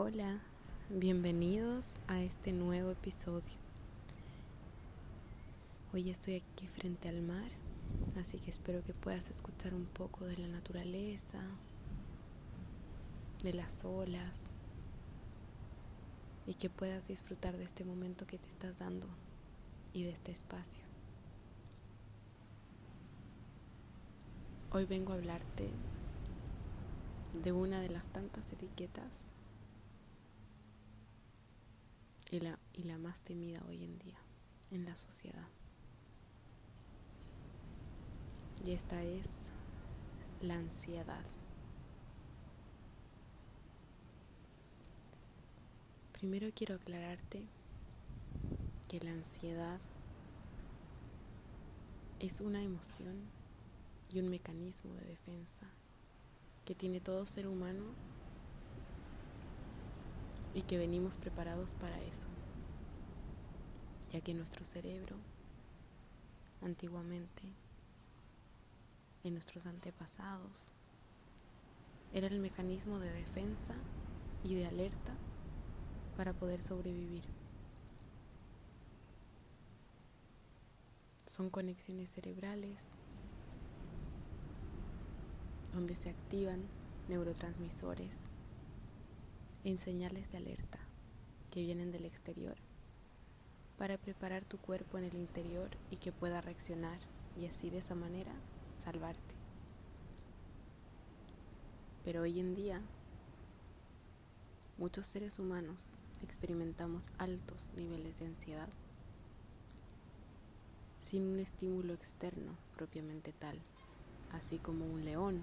Hola, bienvenidos a este nuevo episodio. Hoy estoy aquí frente al mar, así que espero que puedas escuchar un poco de la naturaleza, de las olas y que puedas disfrutar de este momento que te estás dando y de este espacio. Hoy vengo a hablarte de una de las tantas etiquetas y la, y la más temida hoy en día en la sociedad. Y esta es la ansiedad. Primero quiero aclararte que la ansiedad es una emoción y un mecanismo de defensa que tiene todo ser humano y que venimos preparados para eso, ya que nuestro cerebro antiguamente, en nuestros antepasados, era el mecanismo de defensa y de alerta para poder sobrevivir. Son conexiones cerebrales donde se activan neurotransmisores en señales de alerta que vienen del exterior para preparar tu cuerpo en el interior y que pueda reaccionar y así de esa manera salvarte. Pero hoy en día muchos seres humanos experimentamos altos niveles de ansiedad sin un estímulo externo propiamente tal, así como un león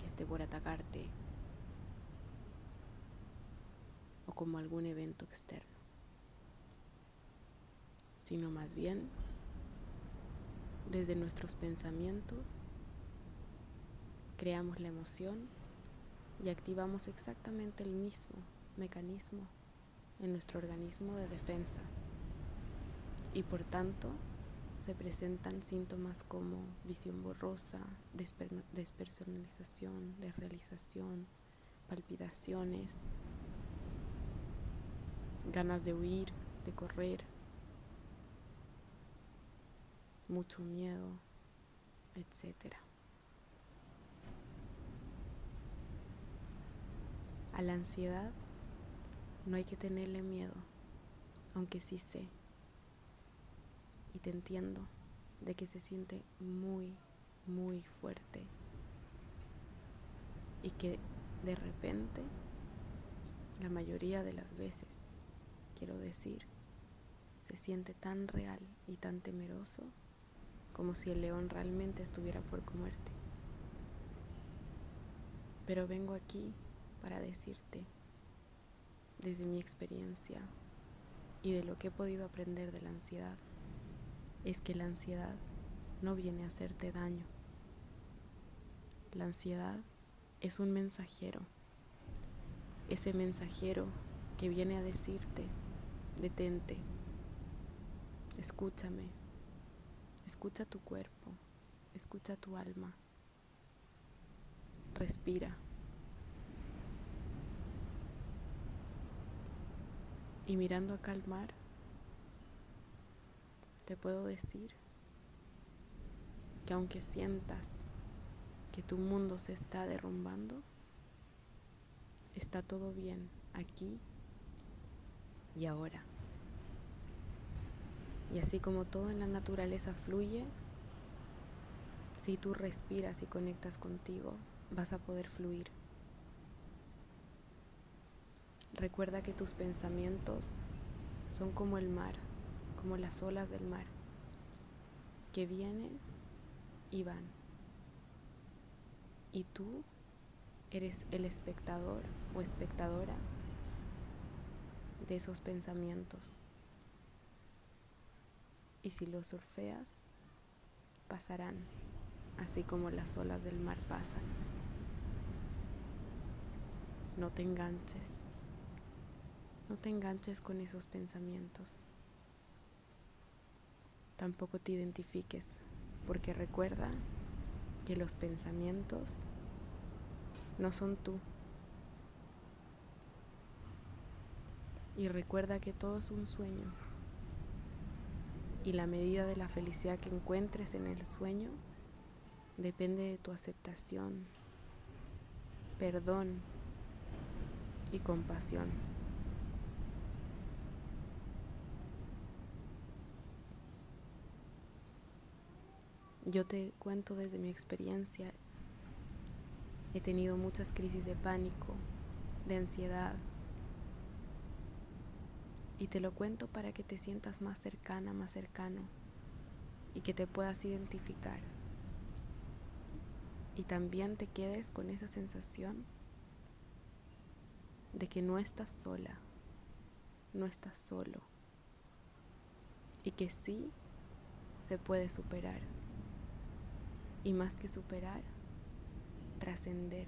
que esté por atacarte como algún evento externo, sino más bien desde nuestros pensamientos creamos la emoción y activamos exactamente el mismo mecanismo en nuestro organismo de defensa. Y por tanto se presentan síntomas como visión borrosa, despersonalización, desrealización, palpitaciones, ganas de huir, de correr, mucho miedo, etc. A la ansiedad no hay que tenerle miedo, aunque sí sé y te entiendo de que se siente muy, muy fuerte y que de repente, la mayoría de las veces, quiero decir, se siente tan real y tan temeroso como si el león realmente estuviera por comerte. Pero vengo aquí para decirte, desde mi experiencia y de lo que he podido aprender de la ansiedad, es que la ansiedad no viene a hacerte daño. La ansiedad es un mensajero, ese mensajero que viene a decirte detente, escúchame, escucha tu cuerpo, escucha tu alma, respira. Y mirando a calmar, te puedo decir que aunque sientas que tu mundo se está derrumbando, está todo bien aquí y ahora. Y así como todo en la naturaleza fluye, si tú respiras y conectas contigo, vas a poder fluir. Recuerda que tus pensamientos son como el mar, como las olas del mar, que vienen y van. Y tú eres el espectador o espectadora de esos pensamientos. Y si los surfeas, pasarán, así como las olas del mar pasan. No te enganches, no te enganches con esos pensamientos. Tampoco te identifiques, porque recuerda que los pensamientos no son tú. Y recuerda que todo es un sueño. Y la medida de la felicidad que encuentres en el sueño depende de tu aceptación, perdón y compasión. Yo te cuento desde mi experiencia. He tenido muchas crisis de pánico, de ansiedad. Y te lo cuento para que te sientas más cercana, más cercano y que te puedas identificar. Y también te quedes con esa sensación de que no estás sola, no estás solo y que sí se puede superar. Y más que superar, trascender.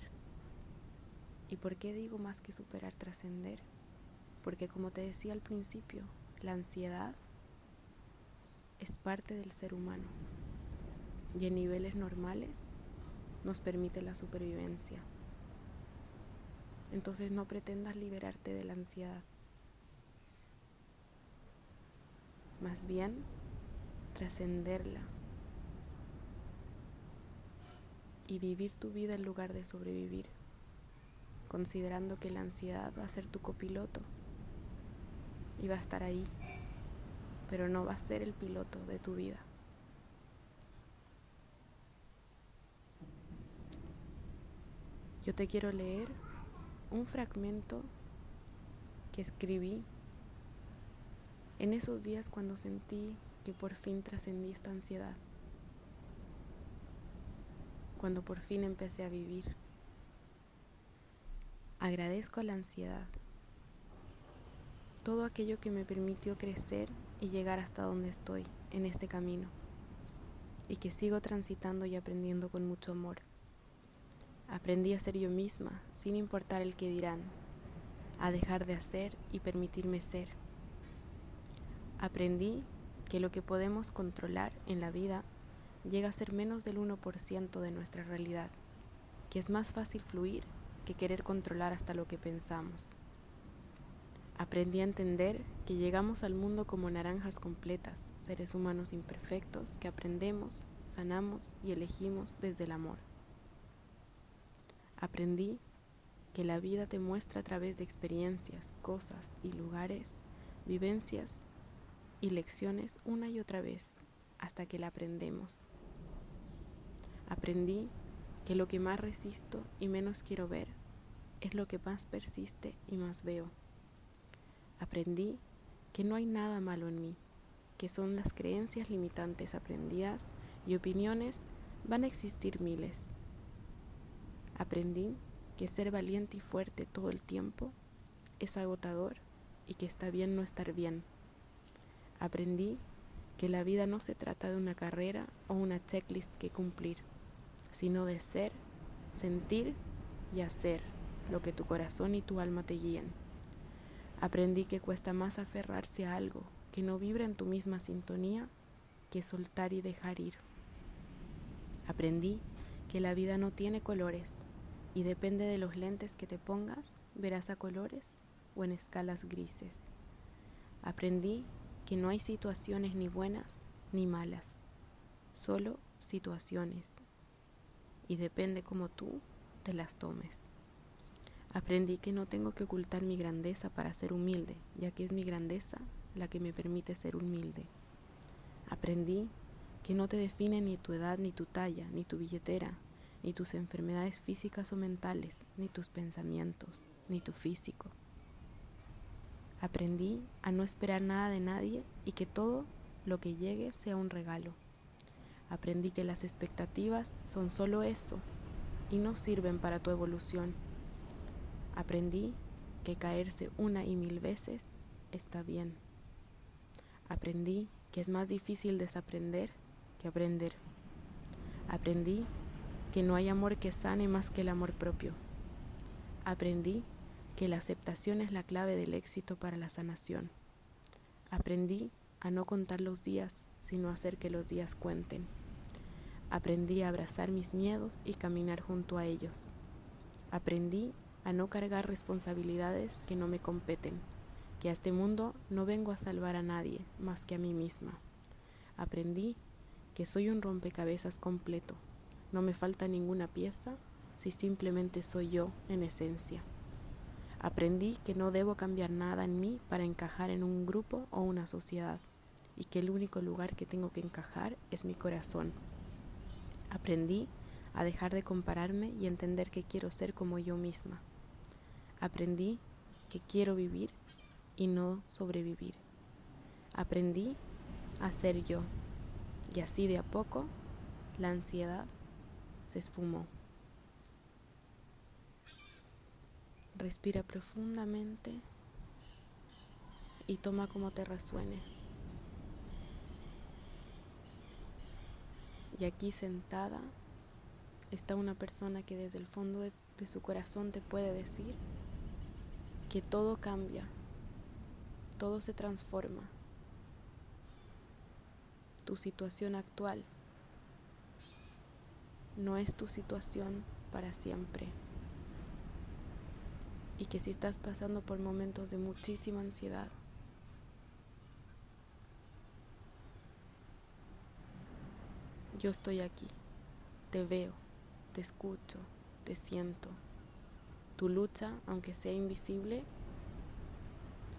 ¿Y por qué digo más que superar, trascender? Porque como te decía al principio, la ansiedad es parte del ser humano y en niveles normales nos permite la supervivencia. Entonces no pretendas liberarte de la ansiedad. Más bien, trascenderla y vivir tu vida en lugar de sobrevivir, considerando que la ansiedad va a ser tu copiloto y va a estar ahí, pero no va a ser el piloto de tu vida. Yo te quiero leer un fragmento que escribí en esos días cuando sentí que por fin trascendí esta ansiedad, cuando por fin empecé a vivir. Agradezco la ansiedad, todo aquello que me permitió crecer y llegar hasta donde estoy en este camino, y que sigo transitando y aprendiendo con mucho amor. Aprendí a ser yo misma, sin importar el que dirán, a dejar de hacer y permitirme ser. Aprendí que lo que podemos controlar en la vida llega a ser menos del 1% de nuestra realidad, que es más fácil fluir que querer controlar hasta lo que pensamos. Aprendí a entender que llegamos al mundo como naranjas completas, seres humanos imperfectos que aprendemos, sanamos y elegimos desde el amor. Aprendí que la vida te muestra a través de experiencias, cosas y lugares, vivencias y lecciones una y otra vez hasta que la aprendemos. Aprendí que lo que más resisto y menos quiero ver es lo que más persiste y más veo. Aprendí que no hay nada malo en mí, que son las creencias limitantes aprendidas y opiniones van a existir miles Aprendí que ser valiente y fuerte todo el tiempo es agotador y que está bien no estar bien. Aprendí que la vida no se trata de una carrera o una checklist que cumplir, sino de ser, sentir y hacer lo que tu corazón y tu alma te guíen. Aprendí que cuesta más aferrarse a algo que no vibra en tu misma sintonía que soltar y dejar ir. Aprendí que la vida no tiene colores y depende de los lentes que te pongas, verás a colores o en escalas grises. Aprendí que no hay situaciones ni buenas ni malas, solo situaciones y depende como tú te las tomes. Aprendí que no tengo que ocultar mi grandeza para ser humilde, ya que es mi grandeza la que me permite ser humilde. Aprendí que no te define ni tu edad, ni tu talla, ni tu billetera, ni tus enfermedades físicas o mentales, ni tus pensamientos, ni tu físico. Aprendí a no esperar nada de nadie y que todo lo que llegue sea un regalo. Aprendí que las expectativas son solo eso, y no sirven para tu evolución. Aprendí que caerse una y mil veces está bien. Aprendí que es más difícil desaprender que aprender. Aprendí que no hay amor que sane más que el amor propio. Aprendí que la aceptación es la clave del éxito para la sanación. Aprendí a no contar los días, sino hacer que los días cuenten. Aprendí a abrazar mis miedos y caminar junto a ellos. Aprendí a no cargar responsabilidades que no me competen, que a este mundo no vengo a salvar a nadie más que a mí misma. Aprendí que soy un rompecabezas completo, no me falta ninguna pieza si simplemente soy yo en esencia. Aprendí que no debo cambiar nada en mí para encajar en un grupo o una sociedad y que el único lugar que tengo que encajar es mi corazón. Aprendí a dejar de compararme y entender que quiero ser como yo misma. Aprendí que quiero vivir y no sobrevivir. Aprendí a ser yo y así de a poco la ansiedad se esfumó. Respira profundamente y toma como te resuene. Y aquí sentada está una persona que desde el fondo de, de, su corazón te puede decir que todo cambia, todo se transforma. Tu situación actual no es tu situación para siempre. Y que si estás pasando por momentos de muchísima ansiedad, yo estoy aquí, te veo, te escucho, te siento. Tu lucha, aunque sea invisible,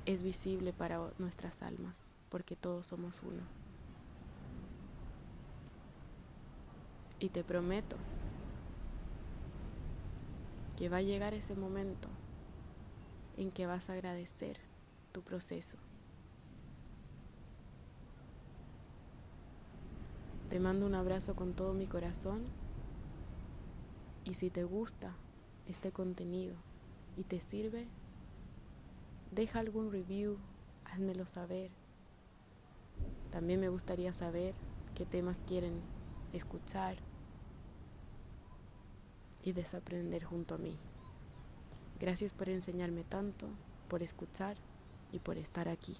es visible para nuestras almas, porque todos somos uno. Y te prometo que va a llegar ese momento en que vas a agradecer tu proceso. Te mando un abrazo con todo mi corazón y si te gusta este contenido y te sirve, deja algún review, házmelo saber. También me gustaría saber qué temas quieren escuchar y desaprender junto a mí. Gracias por enseñarme tanto, por escuchar y por estar aquí.